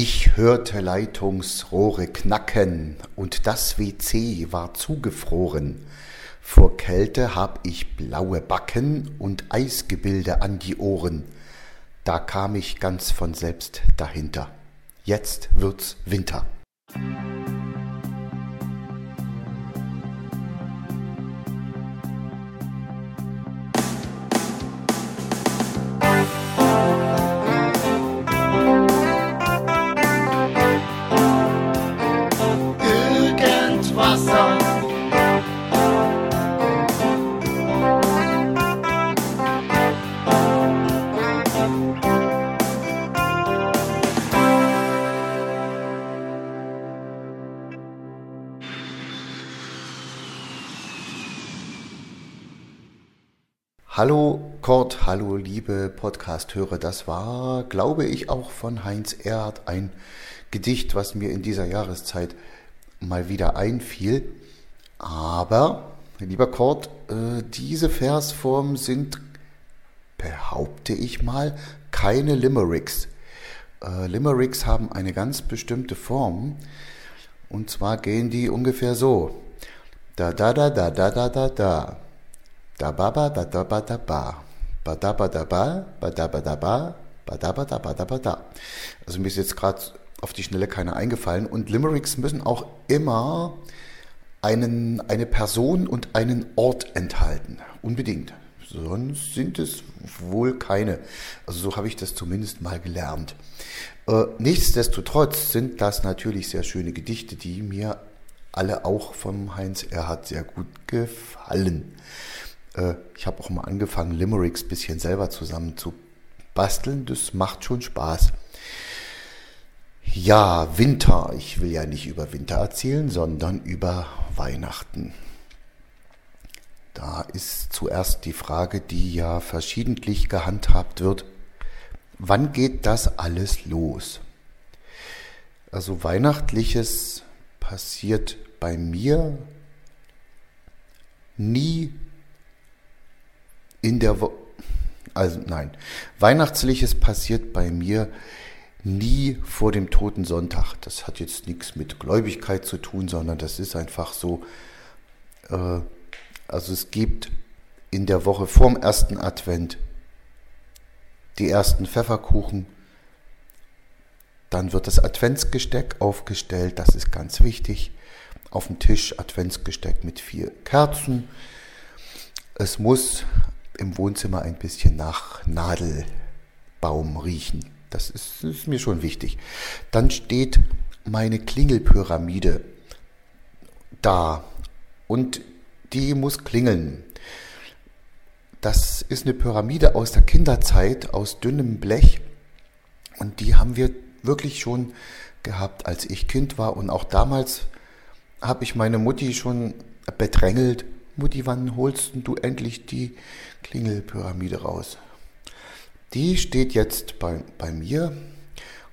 Ich hörte Leitungsrohre knacken und das WC war zugefroren. Vor Kälte hab ich blaue Backen und Eisgebilde an die Ohren. Da kam ich ganz von selbst dahinter. Jetzt wird's Winter. Hallo hallo liebe Podcast-Hörer. Das war, glaube ich, auch von Heinz Erhardt ein Gedicht, was mir in dieser Jahreszeit mal wieder einfiel. Aber, lieber Kurt, äh, diese Versformen sind, behaupte ich mal, keine Limericks. Äh, Limericks haben eine ganz bestimmte Form. Und zwar gehen die ungefähr so. Da da da da da da da da. Da ba ba da da ba da ba. Ba da ba da ba, ba da ba da ba, ba da ba da ba da ba da. Also mir ist jetzt gerade auf die Schnelle keine eingefallen. Und Limericks müssen auch immer einen, eine Person und einen Ort enthalten. Unbedingt. Sonst sind es wohl keine. Also so habe ich das zumindest mal gelernt. Äh, nichtsdestotrotz sind das natürlich sehr schöne Gedichte, die mir alle auch vom Heinz Erhard sehr gut gefallen. Äh, ich habe auch mal angefangen, Limericks ein bisschen selber zusammen zu basteln. Das macht schon Spaß. Ja, Winter. Ich will ja nicht über Winter erzählen, sondern über Weihnachten. Da ist zuerst die Frage, die ja verschiedentlich gehandhabt wird. Wann geht das alles los? Also weihnachtliches passiert bei mir nie in der Woche, also nein, Weihnachtliches passiert bei mir nie vor dem toten Sonntag. Das hat jetzt nichts mit Gläubigkeit zu tun, sondern das ist einfach so, äh, also es gibt in der Woche vorm ersten Advent die ersten Pfefferkuchen, dann wird das Adventsgesteck aufgestellt, das ist ganz wichtig. Auf dem Tisch Adventsgesteck mit vier Kerzen. Es muss im Wohnzimmer ein bisschen nach Nadelbaum riechen. Das ist, ist mir schon wichtig. Dann steht meine Klingelpyramide da und die muss klingeln. Das ist eine Pyramide aus der Kinderzeit, aus dünnem Blech. Und die haben wir wirklich schon gehabt, als ich Kind war. Und auch damals habe ich meine Mutti schon bedrängelt, Mutti, wann holst du endlich die Klingelpyramide raus? Die steht jetzt bei, bei mir,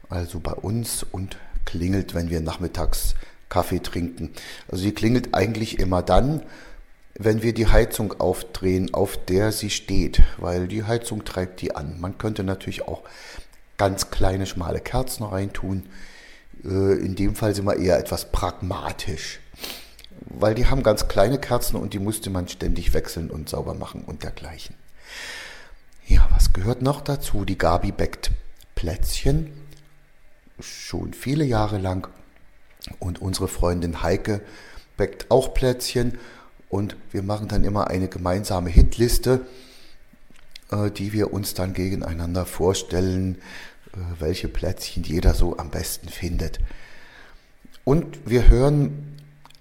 also bei uns und klingelt, wenn wir nachmittags Kaffee trinken. Also sie klingelt eigentlich immer dann, wenn wir die Heizung aufdrehen, auf der sie steht, weil die Heizung treibt die an. Man könnte natürlich auch ganz kleine, schmale Kerzen reintun. Äh, in dem Fall sind wir eher etwas pragmatisch weil die haben ganz kleine Kerzen und die musste man ständig wechseln und sauber machen und dergleichen. Ja, was gehört noch dazu? Die Gabi bäckt Plätzchen, schon viele Jahre lang. Und unsere Freundin Heike bäckt auch Plätzchen. Und wir machen dann immer eine gemeinsame Hitliste, äh, die wir uns dann gegeneinander vorstellen, äh, welche Plätzchen jeder so am besten findet. Und wir hören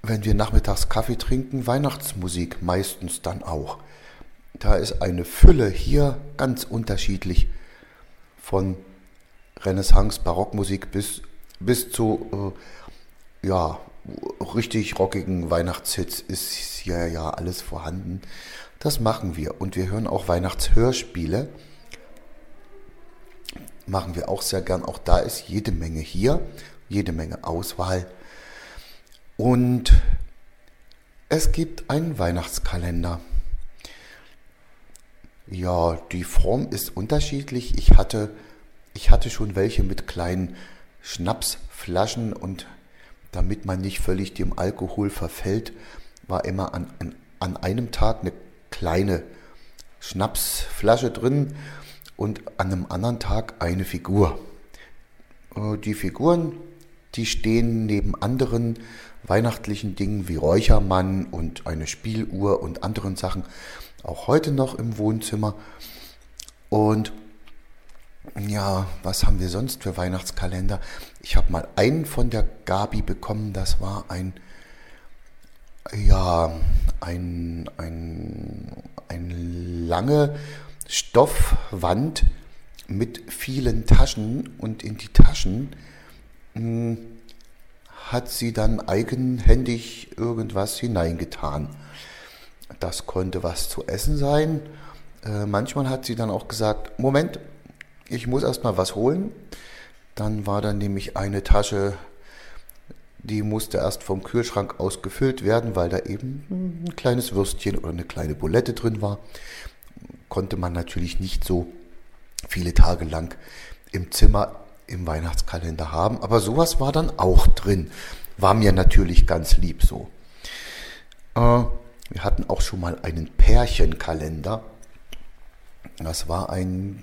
wenn wir nachmittags Kaffee trinken, Weihnachtsmusik meistens dann auch. Da ist eine Fülle hier ganz unterschiedlich von Renaissance, Barockmusik bis, bis zu äh, ja, richtig rockigen Weihnachtshits ist hier ja alles vorhanden. Das machen wir und wir hören auch Weihnachtshörspiele. Machen wir auch sehr gern. Auch da ist jede Menge hier, jede Menge Auswahl. Und es gibt einen Weihnachtskalender. Ja, die Form ist unterschiedlich. Ich hatte, ich hatte schon welche mit kleinen Schnapsflaschen und damit man nicht völlig dem Alkohol verfällt, war immer an, an, an einem Tag eine kleine Schnapsflasche drin und an einem anderen Tag eine Figur. Äh, die Figuren, die stehen neben anderen weihnachtlichen Dingen wie Räuchermann und eine Spieluhr und anderen Sachen auch heute noch im Wohnzimmer. Und ja, was haben wir sonst für Weihnachtskalender? Ich habe mal einen von der Gabi bekommen, das war ein, ja, ein, ein, ein lange Stoffwand mit vielen Taschen und in die Taschen mh, hm, hat sie dann eigenhändig irgendwas hineingetan. Das konnte was zu essen sein. Äh, manchmal hat sie dann auch gesagt, Moment, ich muss erstmal was holen. Dann war dann nämlich eine Tasche, die musste erst vom Kühlschrank aus gefüllt werden, weil da eben ein kleines Würstchen oder eine kleine Bulette drin war. Konnte man natürlich nicht so viele Tage lang im Zimmer im Weihnachtskalender haben. Aber sowas war dann auch drin. War mir natürlich ganz lieb so. Äh, wir hatten auch schon mal einen Pärchenkalender. Das war ein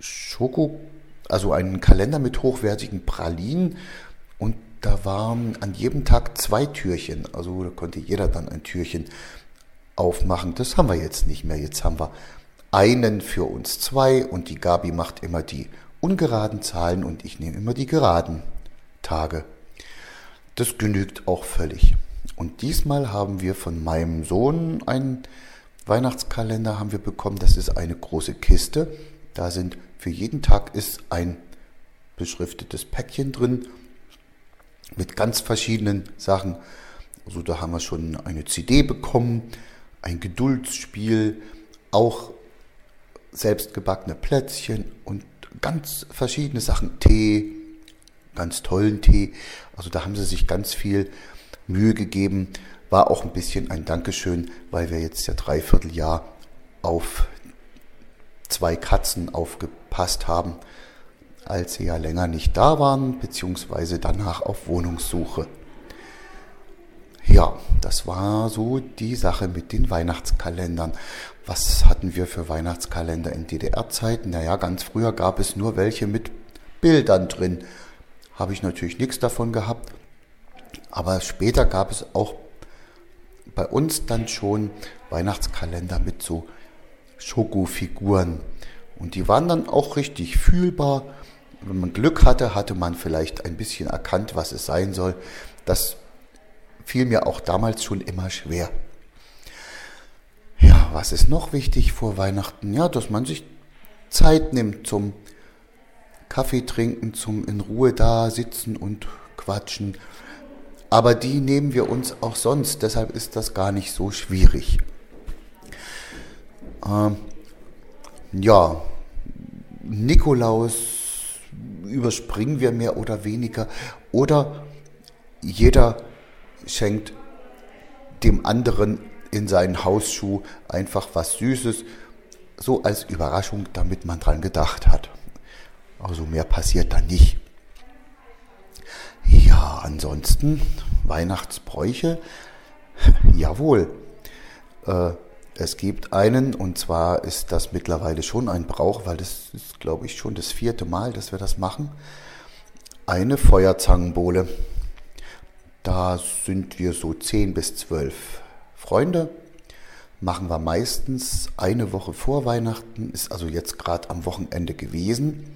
Schoko, also ein Kalender mit hochwertigen Pralinen und da waren an jedem Tag zwei Türchen. Also da konnte jeder dann ein Türchen aufmachen. Das haben wir jetzt nicht mehr. Jetzt haben wir einen für uns zwei und die Gabi macht immer die ungeraden Zahlen und ich nehme immer die geraden Tage. Das genügt auch völlig. Und diesmal haben wir von meinem Sohn einen Weihnachtskalender haben wir bekommen. Das ist eine große Kiste. Da sind für jeden Tag ist ein beschriftetes Päckchen drin mit ganz verschiedenen Sachen. Also da haben wir schon eine CD bekommen, ein Geduldsspiel, auch selbstgebackene Plätzchen und ganz verschiedene Sachen. Tee, ganz tollen Tee. Also da haben sie sich ganz viel Mühe gegeben. War auch ein bisschen ein Dankeschön, weil wir jetzt ja dreiviertel Jahr auf zwei Katzen aufgepasst haben, als sie ja länger nicht da waren, beziehungsweise danach auf Wohnungssuche. Ja, das war so die Sache mit den Weihnachtskalendern. Was hatten wir für Weihnachtskalender in DDR-Zeiten? Naja, ganz früher gab es nur welche mit Bildern drin. Habe ich natürlich nichts davon gehabt. Aber später gab es auch bei uns dann schon Weihnachtskalender mit so Schokofiguren. Und die waren dann auch richtig fühlbar. Wenn man Glück hatte, hatte man vielleicht ein bisschen erkannt, was es sein soll. Das fiel mir auch damals schon immer schwer. Ja, was ist noch wichtig vor Weihnachten? Ja, dass man sich Zeit nimmt zum Kaffee trinken, zum in Ruhe da sitzen und quatschen. Aber die nehmen wir uns auch sonst, deshalb ist das gar nicht so schwierig. Ähm, ja, Nikolaus überspringen wir mehr oder weniger. Oder jeder schenkt dem anderen in seinen Hausschuh einfach was Süßes, so als Überraschung, damit man dran gedacht hat. Also mehr passiert da nicht. Ja, ansonsten Weihnachtsbräuche. Jawohl. Äh, es gibt einen, und zwar ist das mittlerweile schon ein Brauch, weil das ist, glaube ich, schon das vierte Mal, dass wir das machen. Eine Feuerzangenbowle. Da sind wir so zehn bis zwölf Freunde. Machen wir meistens eine Woche vor Weihnachten, ist also jetzt gerade am Wochenende gewesen.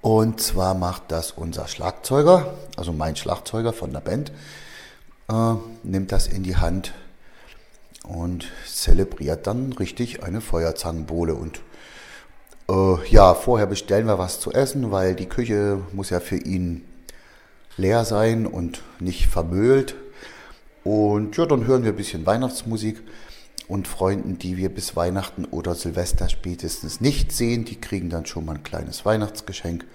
Und zwar macht das unser Schlagzeuger, also mein Schlagzeuger von der Band, äh, nimmt das in die Hand und zelebriert dann richtig eine Feuerzangenbowle. Und äh, ja, vorher bestellen wir was zu essen, weil die Küche muss ja für ihn leer sein und nicht vermöhlt. Und ja, dann hören wir ein bisschen Weihnachtsmusik und Freunden, die wir bis Weihnachten oder Silvester spätestens nicht sehen, die kriegen dann schon mal ein kleines Weihnachtsgeschenk.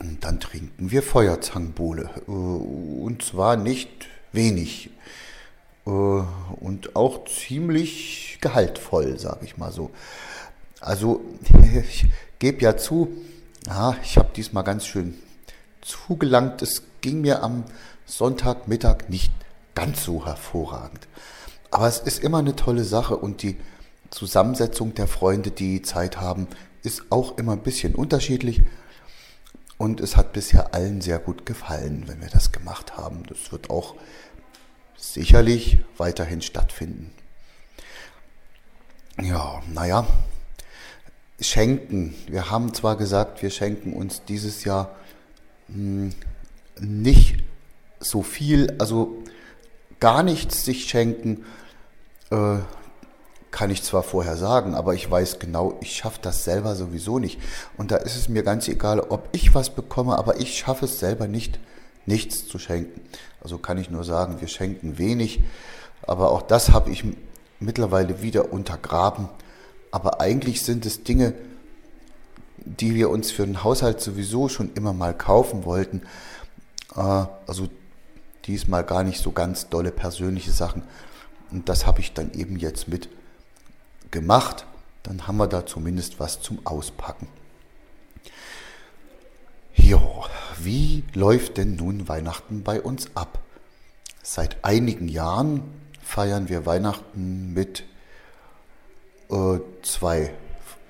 Und dann trinken wir Feuerzangenbowle. Äh, und zwar nicht wenig. Äh, und auch ziemlich gehaltvoll, sage ich mal so. Also ich gebe ja zu, Ja, ich habe diesmal ganz schön zugelangt. Es ging mir am Sonntagmittag nicht ganz so hervorragend. Aber es ist immer eine tolle Sache und die Zusammensetzung der Freunde, die Zeit haben, ist auch immer ein bisschen unterschiedlich. Und es hat bisher allen sehr gut gefallen, wenn wir das gemacht haben. Das wird auch sicherlich weiterhin stattfinden. Ja, naja, schenken. Wir haben zwar gesagt, wir schenken uns dieses Jahr nicht so viel, also gar nichts sich schenken, äh, kann ich zwar vorher sagen, aber ich weiß genau, ich schaffe das selber sowieso nicht. Und da ist es mir ganz egal, ob ich was bekomme, aber ich schaffe es selber nicht, nichts zu schenken. Also kann ich nur sagen, wir schenken wenig, aber auch das habe ich mittlerweile wieder untergraben. Aber eigentlich sind es Dinge, die wir uns für den Haushalt sowieso schon immer mal kaufen wollten. Äh, also diesmal gar nicht so ganz dolle persönliche Sachen. Und das habe ich dann eben jetzt mit gemacht, dann haben wir da zumindest was zum Auspacken. Jo, wie läuft denn nun Weihnachten bei uns ab? Seit einigen Jahren feiern wir Weihnachten mit äh, zwei,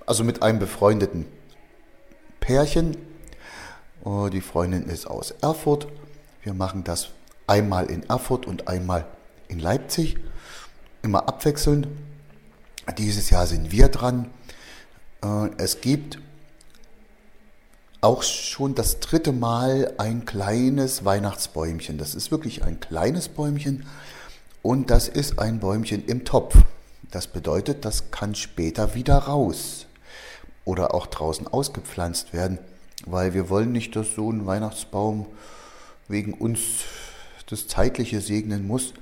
also mit einem befreundeten Pärchen. Äh, die Freundin ist aus Erfurt. Wir machen das einmal in Erfurt und einmal in Leipzig, immer abwechselnd. Dieses Jahr sind wir dran. Äh, es gibt auch schon das dritte Mal ein kleines Weihnachtsbäumchen. Das ist wirklich ein kleines Bäumchen und das ist ein Bäumchen im Topf. Das bedeutet, das kann später wieder raus oder auch draußen ausgepflanzt werden, weil wir wollen nicht, dass so ein Weihnachtsbaum wegen uns das Zeitliche segnen muss,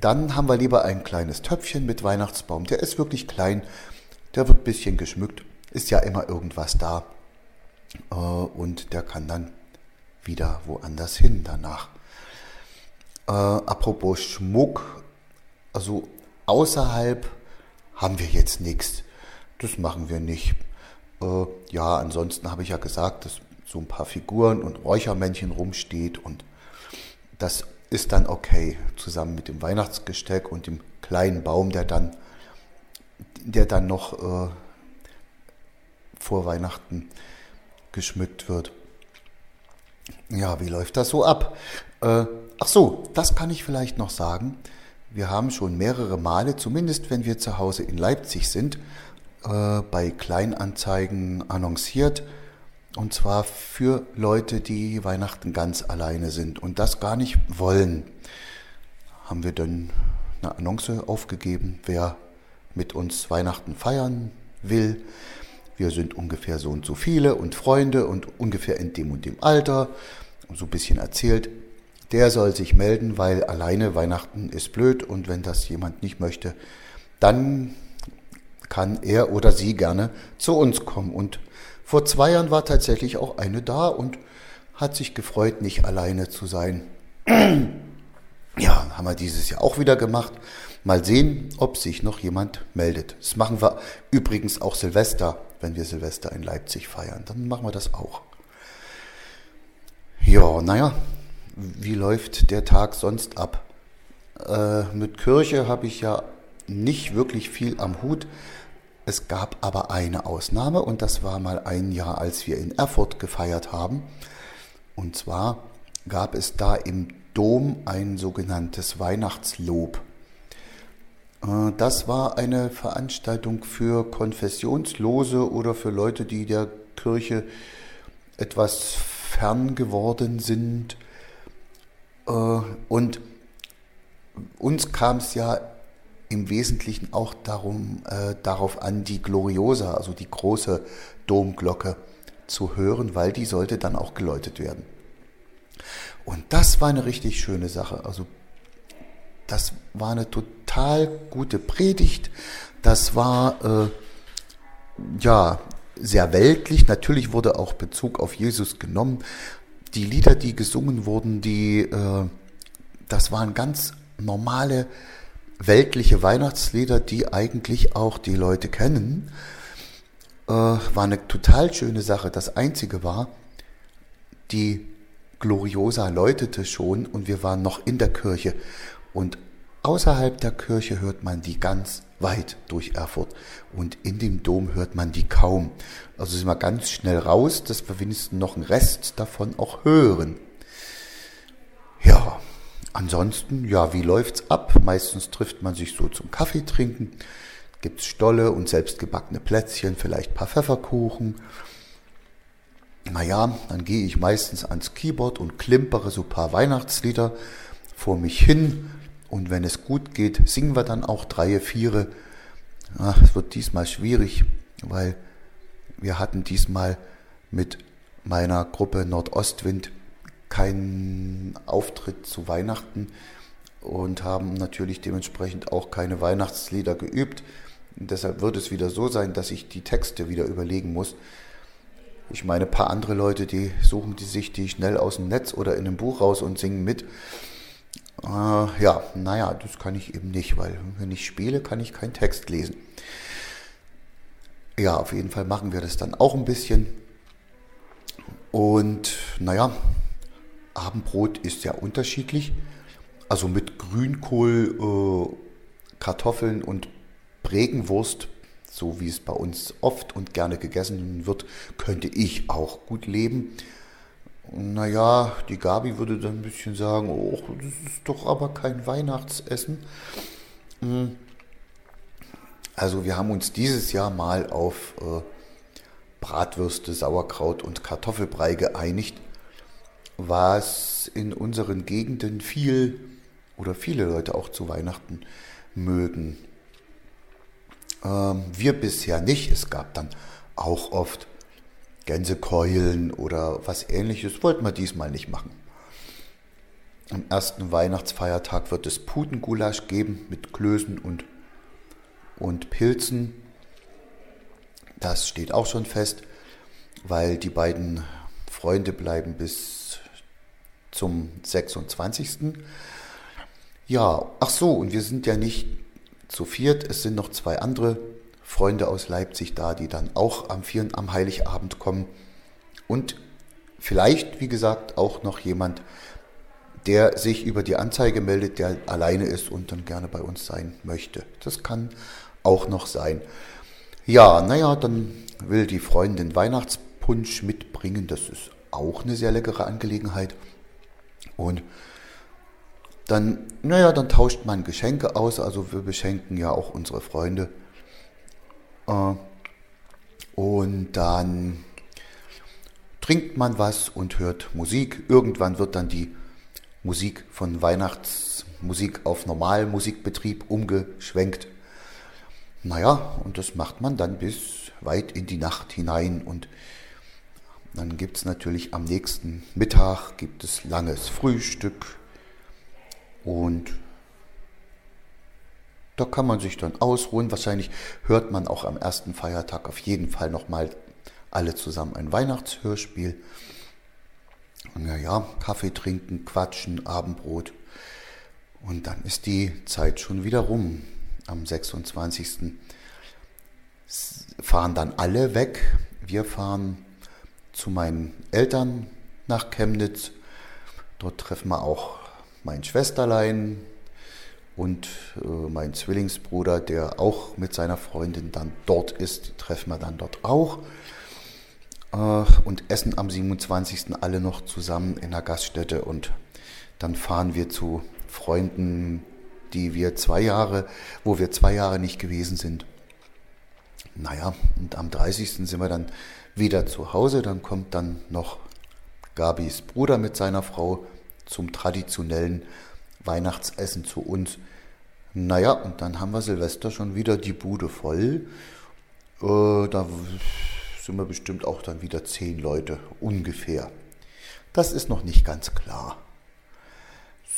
dann haben wir lieber ein kleines Töpfchen mit Weihnachtsbaum. Der ist wirklich klein, der wird ein bisschen geschmückt, ist ja immer irgendwas da. Äh, und der kann dann wieder woanders hin danach. Äh, apropos Schmuck, also außerhalb haben wir jetzt nichts. Das machen wir nicht. Äh, ja, ansonsten habe ich ja gesagt, dass so ein paar Figuren und Räuchermännchen rumsteht und das ist dann okay, zusammen mit dem Weihnachtsgesteck und dem kleinen Baum, der dann, der dann noch äh, vor Weihnachten geschmückt wird. Ja, wie läuft das so ab? Äh, ach so, das kann ich vielleicht noch sagen. Wir haben schon mehrere Male, zumindest wenn wir zu Hause in Leipzig sind, äh, bei Kleinanzeigen annonciert, und zwar für Leute, die Weihnachten ganz alleine sind und das gar nicht wollen. Haben wir dann eine Annonce aufgegeben, wer mit uns Weihnachten feiern will. Wir sind ungefähr so und so viele und Freunde und ungefähr in dem und dem Alter. So ein bisschen erzählt. Der soll sich melden, weil alleine Weihnachten ist blöd und wenn das jemand nicht möchte, dann kann er oder sie gerne zu uns kommen und vor zwei Jahren war tatsächlich auch eine da und hat sich gefreut, nicht alleine zu sein. Ja, haben wir dieses Jahr auch wieder gemacht. Mal sehen, ob sich noch jemand meldet. Das machen wir übrigens auch Silvester, wenn wir Silvester in Leipzig feiern. Dann machen wir das auch. Ja, naja, wie läuft der Tag sonst ab? Äh, mit Kirche habe ich ja nicht wirklich viel am Hut. Es gab aber eine Ausnahme und das war mal ein Jahr, als wir in Erfurt gefeiert haben. Und zwar gab es da im Dom ein sogenanntes Weihnachtslob. Äh, das war eine Veranstaltung für Konfessionslose oder für Leute, die der Kirche etwas fern geworden sind. Äh, und uns kam es ja im Wesentlichen auch darum, äh, darauf an, die Gloriosa, also die große Domglocke zu hören, weil die sollte dann auch geläutet werden. Und das war eine richtig schöne Sache. Also das war eine total gute Predigt. Das war äh, ja sehr weltlich. Natürlich wurde auch Bezug auf Jesus genommen. Die Lieder, die gesungen wurden, die äh, das waren ganz normale weltliche Weihnachtslieder, die eigentlich auch die Leute kennen. Äh, war eine total schöne Sache. Das Einzige war, die Gloriosa läutete schon und wir waren noch in der Kirche. Und außerhalb der Kirche hört man die ganz weit durch Erfurt. Und in dem Dom hört man die kaum. Also sind wir ganz schnell raus, dass wir wenigstens noch einen Rest davon auch hören. Ja, ansonsten, ja, wie läuft's ab? Meistens trifft man sich so zum Kaffee trinken. Gibt's Stolle und selbstgebackene Plätzchen, vielleicht paar Pfefferkuchen. Naja, dann gehe ich meistens ans Keyboard und klimpere so paar Weihnachtslieder vor mich hin. Und wenn es gut geht, singen wir dann auch drei, viere. Es wird diesmal schwierig, weil wir hatten diesmal mit meiner Gruppe Nordostwind keinen Auftritt zu Weihnachten und haben natürlich dementsprechend auch keine Weihnachtslieder geübt. Und deshalb wird es wieder so sein, dass ich die Texte wieder überlegen muss. Ich meine, ein paar andere Leute, die suchen die sich die schnell aus dem Netz oder in einem Buch raus und singen mit. Äh, ja, naja, das kann ich eben nicht, weil wenn ich spiele, kann ich keinen Text lesen. Ja, auf jeden Fall machen wir das dann auch ein bisschen. Und naja, Abendbrot ist ja unterschiedlich. Also mit Grünkohl, äh, Kartoffeln und Bregenwurst so wie es bei uns oft und gerne gegessen wird, könnte ich auch gut leben. Naja, die Gabi würde dann ein bisschen sagen, oh, das ist doch aber kein Weihnachtsessen. Hm. Also wir haben uns dieses Jahr mal auf äh, Bratwürste, Sauerkraut und Kartoffelbrei geeinigt, was in unseren Gegenden viel oder viele Leute auch zu Weihnachten mögen. Ähm, wir bisher nicht. Es gab dann auch oft Gänsekeulen oder was ähnliches. Wollten wir diesmal nicht machen. Am ersten Weihnachtsfeiertag wird es Putengulasch geben mit Klößen und, und Pilzen. Das steht auch schon fest, weil die beiden Freunde bleiben bis zum 26. Ja, ach so, und wir sind ja nicht zu viert. Es sind noch zwei andere Freunde aus Leipzig da, die dann auch am, Vier am Heiligabend kommen. Und vielleicht, wie gesagt, auch noch jemand, der sich über die Anzeige meldet, der alleine ist und dann gerne bei uns sein möchte. Das kann auch noch sein. Ja, naja, dann will die Freundin Weihnachtspunsch mitbringen. Das ist auch eine sehr leckere Angelegenheit. Und dann, naja, dann tauscht man Geschenke aus. Also wir beschenken ja auch unsere Freunde. Äh, und dann trinkt man was und hört Musik. Irgendwann wird dann die Musik von Weihnachtsmusik auf Normalmusikbetrieb umgeschwenkt. Naja, und das macht man dann bis weit in die Nacht hinein. Und dann gibt es natürlich am nächsten Mittag gibt es langes Frühstück und da kann man sich dann ausruhen. Wahrscheinlich hört man auch am ersten Feiertag auf jeden Fall nochmal alle zusammen ein Weihnachtshörspiel. Und ja, Kaffee trinken, quatschen, Abendbrot. Und dann ist die Zeit schon wieder rum. Am 26. fahren dann alle weg. Wir fahren zu meinen Eltern nach Chemnitz. Dort treffen wir auch mein Schwesterlein und äh, mein Zwillingsbruder, der auch mit seiner Freundin dann dort ist, die treffen wir dann dort auch äh, und essen am 27. alle noch zusammen in der Gaststätte und dann fahren wir zu Freunden, die wir zwei Jahre, wo wir zwei Jahre nicht gewesen sind. Naja, und am 30. sind wir dann wieder zu Hause, dann kommt dann noch Gabis Bruder mit seiner Frau zum traditionellen Weihnachtsessen zu uns. Naja, und dann haben wir Silvester schon wieder die Bude voll. Äh, da sind wir bestimmt auch dann wieder zehn Leute ungefähr. Das ist noch nicht ganz klar.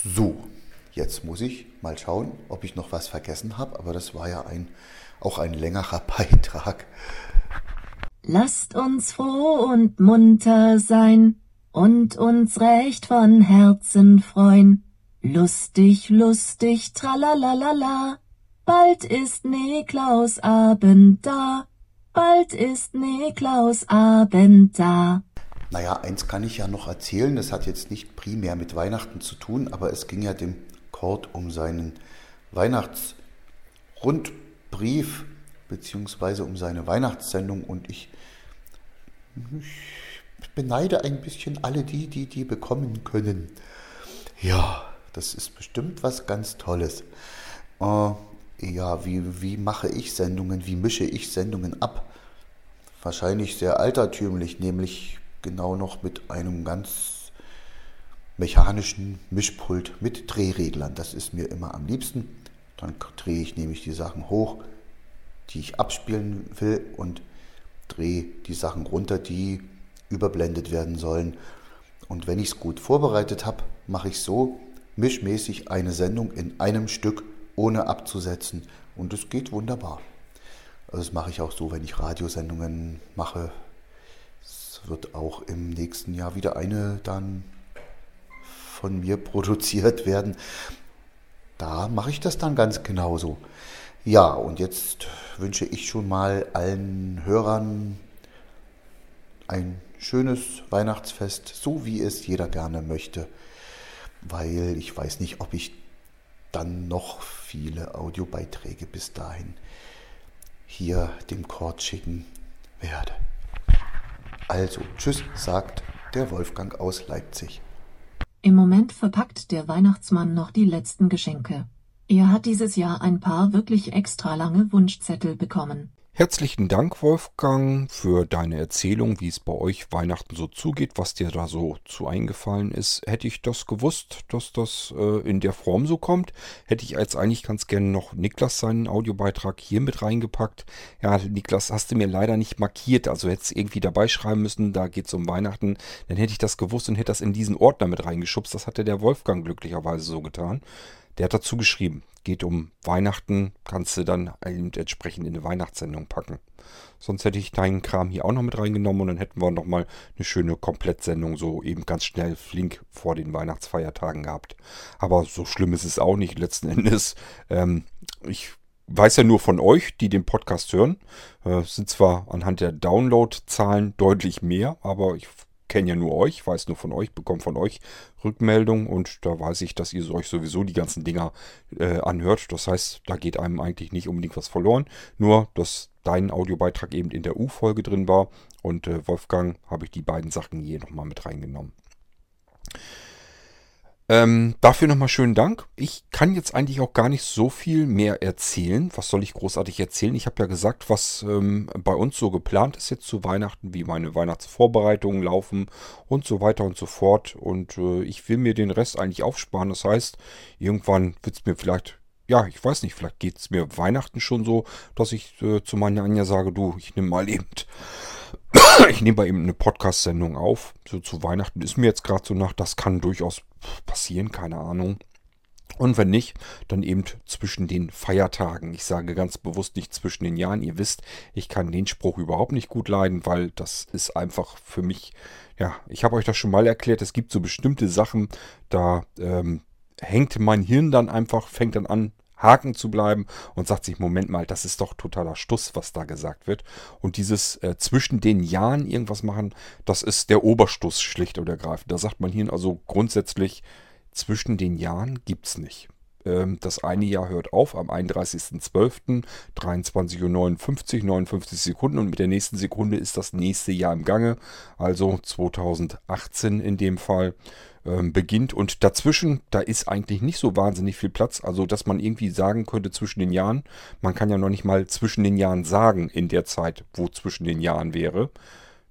So, jetzt muss ich mal schauen, ob ich noch was vergessen habe, aber das war ja ein, auch ein längerer Beitrag. Lasst uns froh und munter sein und uns recht von Herzen freuen. Lustig, lustig, tralalala, bald ist Niklaus Abend da. bald ist Niklaus Abend da. Naja, eins kann ich ja noch erzählen, das hat jetzt nicht primär mit Weihnachten zu tun, aber es ging ja dem Kord um seinen Weihnachtsrundbrief beziehungsweise um seine Weihnachtssendung und ich, ich beneide ein bisschen alle die, die die bekommen können. Ja, das ist bestimmt was ganz Tolles. Äh, ja, wie, wie mache ich Sendungen, wie mische ich Sendungen ab? Wahrscheinlich sehr altertümlich, nämlich genau noch mit einem ganz mechanischen Mischpult mit Drehreglern. Das ist mir immer am liebsten. Dann drehe ich nämlich die Sachen hoch, die ich abspielen will und drehe die Sachen runter, die überblendet werden sollen. Und wenn ich es gut vorbereitet habe, mache ich so mischmäßig eine Sendung in einem Stück, ohne abzusetzen. Und es geht wunderbar. Also das mache ich auch so, wenn ich Radiosendungen mache. Es wird auch im nächsten Jahr wieder eine dann von mir produziert werden. Da mache ich das dann ganz genauso. Ja, und jetzt wünsche ich schon mal allen Hörern ein schönes Weihnachtsfest, so wie es jeder gerne möchte, weil ich weiß nicht, ob ich dann noch viele Audiobeiträge bis dahin hier dem Chord schicken werde. Also, tschüss, sagt der Wolfgang aus Leipzig. Im Moment verpackt der Weihnachtsmann noch die letzten Geschenke. Er hat dieses Jahr ein paar wirklich extra lange Wunschzettel bekommen. Herzlichen Dank, Wolfgang, für deine Erzählung, wie es bei euch Weihnachten so zugeht, was dir da so zu eingefallen ist. Hätte ich das gewusst, dass das äh, in der Form so kommt, hätte ich als eigentlich ganz gerne noch Niklas seinen Audiobeitrag hier mit reingepackt. Ja, Niklas, hast du mir leider nicht markiert, also hättest irgendwie dabei schreiben müssen, da geht es um Weihnachten. Dann hätte ich das gewusst und hätte das in diesen Ordner mit reingeschubst. Das hatte der Wolfgang glücklicherweise so getan. Der hat dazu geschrieben, geht um Weihnachten, kannst du dann eben entsprechend in eine Weihnachtssendung packen. Sonst hätte ich deinen Kram hier auch noch mit reingenommen und dann hätten wir nochmal eine schöne Komplettsendung so eben ganz schnell flink vor den Weihnachtsfeiertagen gehabt. Aber so schlimm ist es auch nicht letzten Endes. Ähm, ich weiß ja nur von euch, die den Podcast hören. Äh, sind zwar anhand der Download-Zahlen deutlich mehr, aber ich kenne ja nur euch, weiß nur von euch, bekomme von euch Rückmeldung und da weiß ich, dass ihr euch sowieso die ganzen Dinger äh, anhört. Das heißt, da geht einem eigentlich nicht unbedingt was verloren. Nur, dass dein Audiobeitrag eben in der U-Folge drin war und äh, Wolfgang habe ich die beiden Sachen hier nochmal mit reingenommen. Ähm, dafür nochmal schönen Dank. Ich kann jetzt eigentlich auch gar nicht so viel mehr erzählen. Was soll ich großartig erzählen? Ich habe ja gesagt, was ähm, bei uns so geplant ist jetzt zu Weihnachten, wie meine Weihnachtsvorbereitungen laufen und so weiter und so fort. Und äh, ich will mir den Rest eigentlich aufsparen. Das heißt, irgendwann wird es mir vielleicht ja, ich weiß nicht, vielleicht geht es mir Weihnachten schon so, dass ich äh, zu meiner Anja sage, du, ich nehme mal eben, ich nehme bei ihm eine Podcast-Sendung auf. So zu Weihnachten ist mir jetzt gerade so nach, das kann durchaus passieren, keine Ahnung. Und wenn nicht, dann eben zwischen den Feiertagen. Ich sage ganz bewusst nicht zwischen den Jahren. Ihr wisst, ich kann den Spruch überhaupt nicht gut leiden, weil das ist einfach für mich, ja, ich habe euch das schon mal erklärt, es gibt so bestimmte Sachen, da ähm, hängt mein Hirn dann einfach, fängt dann an, Haken zu bleiben und sagt sich, Moment mal, das ist doch totaler Stuss, was da gesagt wird. Und dieses äh, zwischen den Jahren irgendwas machen, das ist der Oberstuss schlicht und ergreifend. Da sagt man hier also grundsätzlich, zwischen den Jahren gibt es nicht. Ähm, das eine Jahr hört auf am 31.12. 23.59 Uhr, 59 Sekunden und mit der nächsten Sekunde ist das nächste Jahr im Gange, also 2018 in dem Fall ähm, beginnt. Und dazwischen, da ist eigentlich nicht so wahnsinnig viel Platz. Also, dass man irgendwie sagen könnte zwischen den Jahren. Man kann ja noch nicht mal zwischen den Jahren sagen in der Zeit, wo zwischen den Jahren wäre.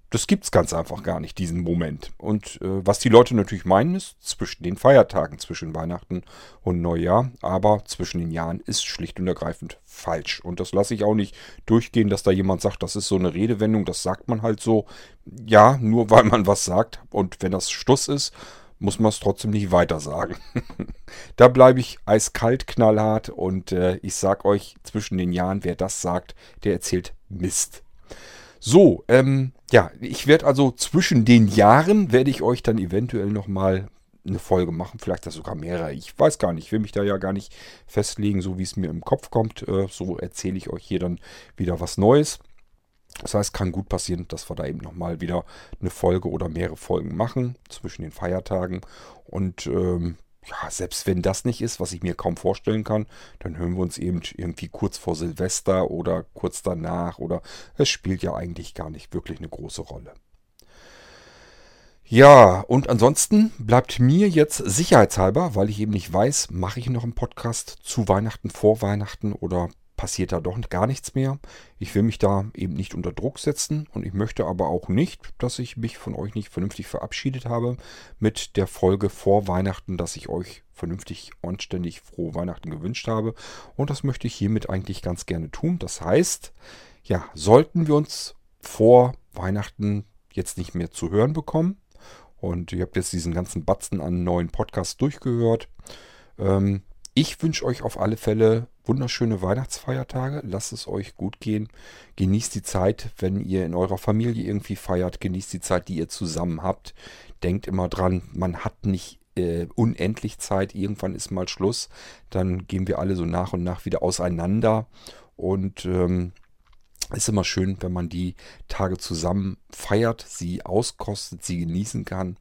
Das gibt es ganz einfach gar nicht, diesen Moment. Und äh, was die Leute natürlich meinen, ist zwischen den Feiertagen, zwischen Weihnachten und Neujahr. Aber zwischen den Jahren ist schlicht und ergreifend falsch. Und das lasse ich auch nicht durchgehen, dass da jemand sagt, das ist so eine Redewendung, das sagt man halt so. Ja, nur weil man was sagt. Und wenn das Stuss ist, muss man es trotzdem nicht weiter sagen. da bleibe ich eiskalt knallhart und äh, ich sag euch zwischen den Jahren, wer das sagt, der erzählt Mist. So, ähm, ja, ich werde also zwischen den Jahren, werde ich euch dann eventuell nochmal eine Folge machen, vielleicht das sogar mehrere. Ich weiß gar nicht, ich will mich da ja gar nicht festlegen, so wie es mir im Kopf kommt. Äh, so erzähle ich euch hier dann wieder was Neues. Das heißt, kann gut passieren, dass wir da eben nochmal wieder eine Folge oder mehrere Folgen machen zwischen den Feiertagen. Und ähm, ja, selbst wenn das nicht ist, was ich mir kaum vorstellen kann, dann hören wir uns eben irgendwie kurz vor Silvester oder kurz danach oder es spielt ja eigentlich gar nicht wirklich eine große Rolle. Ja, und ansonsten bleibt mir jetzt sicherheitshalber, weil ich eben nicht weiß, mache ich noch einen Podcast zu Weihnachten, vor Weihnachten oder passiert da doch gar nichts mehr. Ich will mich da eben nicht unter Druck setzen und ich möchte aber auch nicht, dass ich mich von euch nicht vernünftig verabschiedet habe mit der Folge vor Weihnachten, dass ich euch vernünftig anständig frohe Weihnachten gewünscht habe. Und das möchte ich hiermit eigentlich ganz gerne tun. Das heißt, ja, sollten wir uns vor Weihnachten jetzt nicht mehr zu hören bekommen und ihr habt jetzt diesen ganzen Batzen an neuen Podcasts durchgehört, ähm, ich wünsche euch auf alle Fälle wunderschöne Weihnachtsfeiertage. Lasst es euch gut gehen. Genießt die Zeit, wenn ihr in eurer Familie irgendwie feiert. Genießt die Zeit, die ihr zusammen habt. Denkt immer dran, man hat nicht äh, unendlich Zeit. Irgendwann ist mal Schluss. Dann gehen wir alle so nach und nach wieder auseinander. Und ähm, ist immer schön, wenn man die Tage zusammen feiert, sie auskostet, sie genießen kann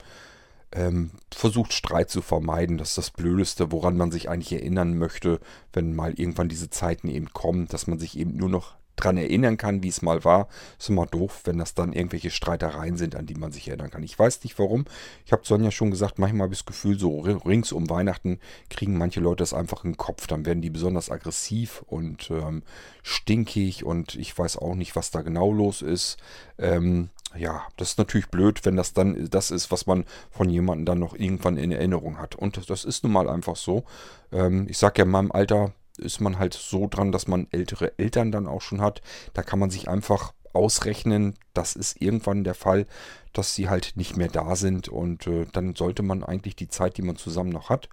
ähm, versucht Streit zu vermeiden. Das ist das Blödeste, woran man sich eigentlich erinnern möchte, wenn mal irgendwann diese Zeiten eben kommen, dass man sich eben nur noch dran erinnern kann, wie es mal war. Ist immer doof, wenn das dann irgendwelche Streitereien sind, an die man sich erinnern kann. Ich weiß nicht warum. Ich habe Sonja schon gesagt, manchmal habe ich das Gefühl, so rings um Weihnachten kriegen manche Leute das einfach in den Kopf. Dann werden die besonders aggressiv und ähm, stinkig und ich weiß auch nicht, was da genau los ist. Ähm, ja, das ist natürlich blöd, wenn das dann das ist, was man von jemandem dann noch irgendwann in Erinnerung hat. Und das ist nun mal einfach so. Ähm, ich sage ja, in meinem Alter ist man halt so dran, dass man ältere Eltern dann auch schon hat. Da kann man sich einfach ausrechnen, das ist irgendwann der Fall, dass sie halt nicht mehr da sind. Und äh, dann sollte man eigentlich die Zeit, die man zusammen noch hat,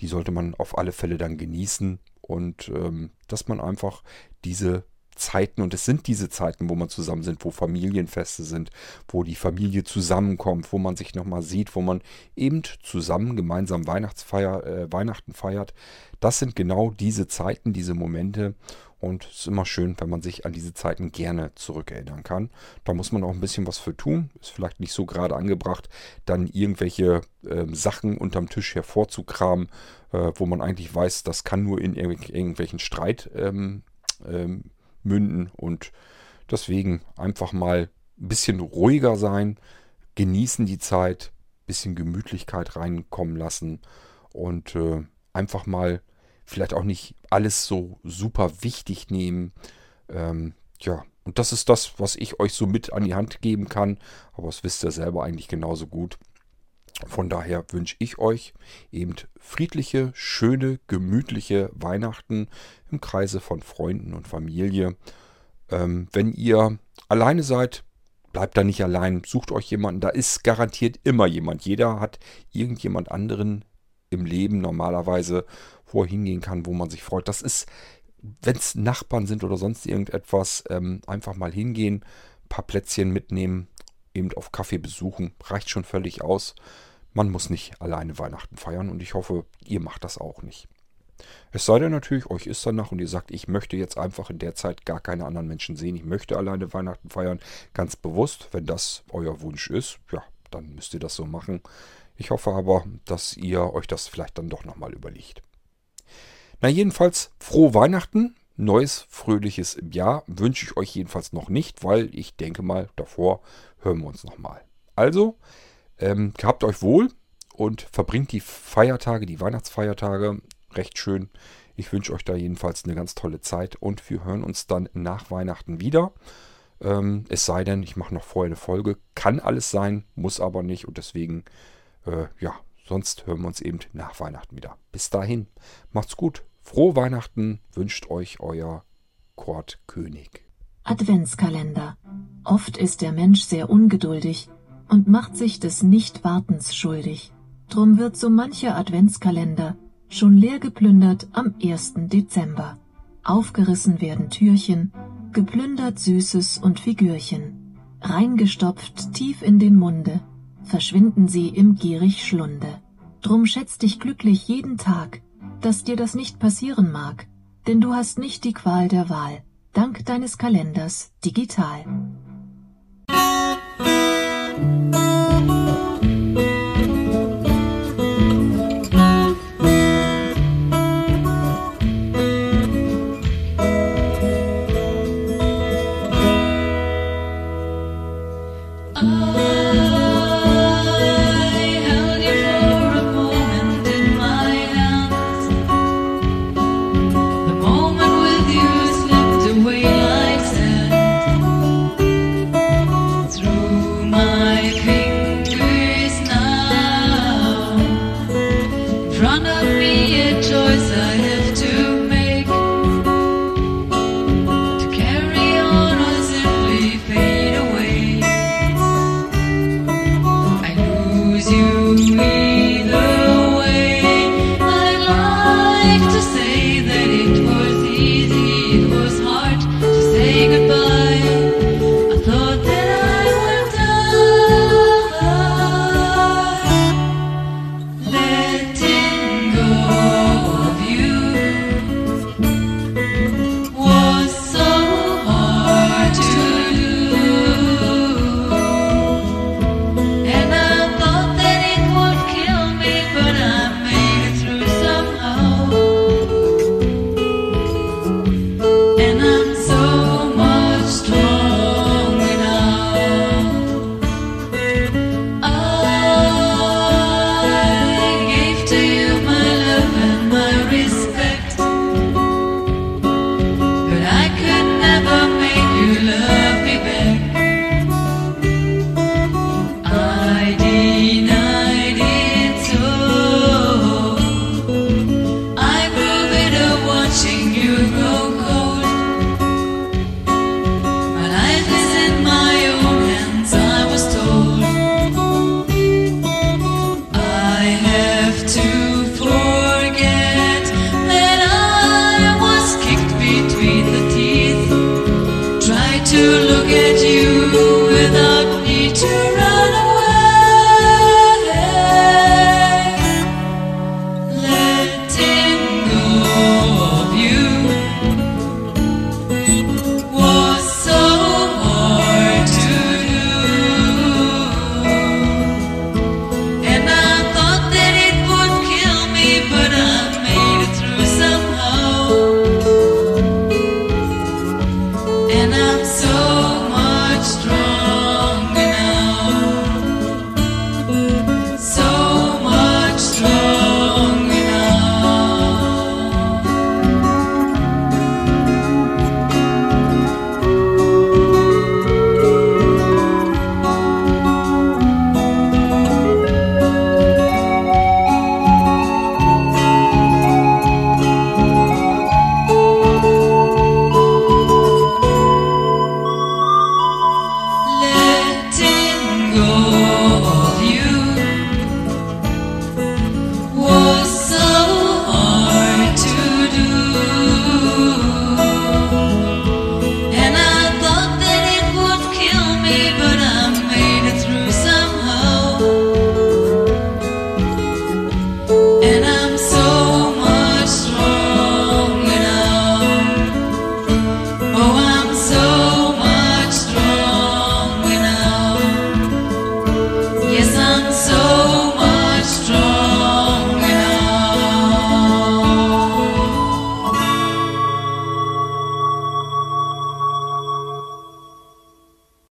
die sollte man auf alle Fälle dann genießen. Und ähm, dass man einfach diese Zeiten, und es sind diese Zeiten, wo man zusammen sind, wo Familienfeste sind, wo die Familie zusammenkommt, wo man sich nochmal sieht, wo man eben zusammen gemeinsam Weihnachtsfeier, äh, Weihnachten feiert. Das sind genau diese Zeiten, diese Momente. Und es ist immer schön, wenn man sich an diese Zeiten gerne zurückerinnern kann. Da muss man auch ein bisschen was für tun. Ist vielleicht nicht so gerade angebracht, dann irgendwelche äh, Sachen unterm Tisch hervorzukramen, äh, wo man eigentlich weiß, das kann nur in irgendw irgendwelchen Streit ähm, ähm, münden. Und deswegen einfach mal ein bisschen ruhiger sein, genießen die Zeit, ein bisschen Gemütlichkeit reinkommen lassen und äh, einfach mal vielleicht auch nicht alles so super wichtig nehmen. Ähm, ja, und das ist das, was ich euch so mit an die Hand geben kann. Aber das wisst ihr selber eigentlich genauso gut. Von daher wünsche ich euch eben friedliche, schöne, gemütliche Weihnachten im Kreise von Freunden und Familie. Ähm, wenn ihr alleine seid, bleibt da nicht allein, sucht euch jemanden. Da ist garantiert immer jemand. Jeder hat irgendjemand anderen im Leben normalerweise, wo er hingehen kann, wo man sich freut. Das ist, wenn es Nachbarn sind oder sonst irgendetwas, ähm, einfach mal hingehen, ein paar Plätzchen mitnehmen, eben auf Kaffee besuchen, reicht schon völlig aus. Man muss nicht alleine Weihnachten feiern und ich hoffe, ihr macht das auch nicht. Es sei denn natürlich, euch ist danach und ihr sagt, ich möchte jetzt einfach in der Zeit gar keine anderen Menschen sehen. Ich möchte alleine Weihnachten feiern. Ganz bewusst, wenn das euer Wunsch ist, ja, dann müsst ihr das so machen. Ich hoffe aber, dass ihr euch das vielleicht dann doch nochmal überlegt. Na jedenfalls, frohe Weihnachten. Neues, fröhliches Jahr wünsche ich euch jedenfalls noch nicht, weil ich denke mal, davor hören wir uns nochmal. Also, ähm, gehabt euch wohl und verbringt die Feiertage, die Weihnachtsfeiertage recht schön. Ich wünsche euch da jedenfalls eine ganz tolle Zeit und wir hören uns dann nach Weihnachten wieder. Ähm, es sei denn, ich mache noch vorher eine Folge. Kann alles sein, muss aber nicht und deswegen, äh, ja, sonst hören wir uns eben nach Weihnachten wieder. Bis dahin, macht's gut. Frohe Weihnachten wünscht euch euer Kurt König. Adventskalender. Oft ist der Mensch sehr ungeduldig und macht sich des Nichtwartens schuldig. Drum wird so mancher Adventskalender schon leer geplündert am 1. Dezember. Aufgerissen werden Türchen, geplündert Süßes und Figürchen, reingestopft tief in den Munde, verschwinden sie im gierig Schlunde. Drum schätz dich glücklich jeden Tag, dass dir das nicht passieren mag, denn du hast nicht die Qual der Wahl, dank deines Kalenders digital.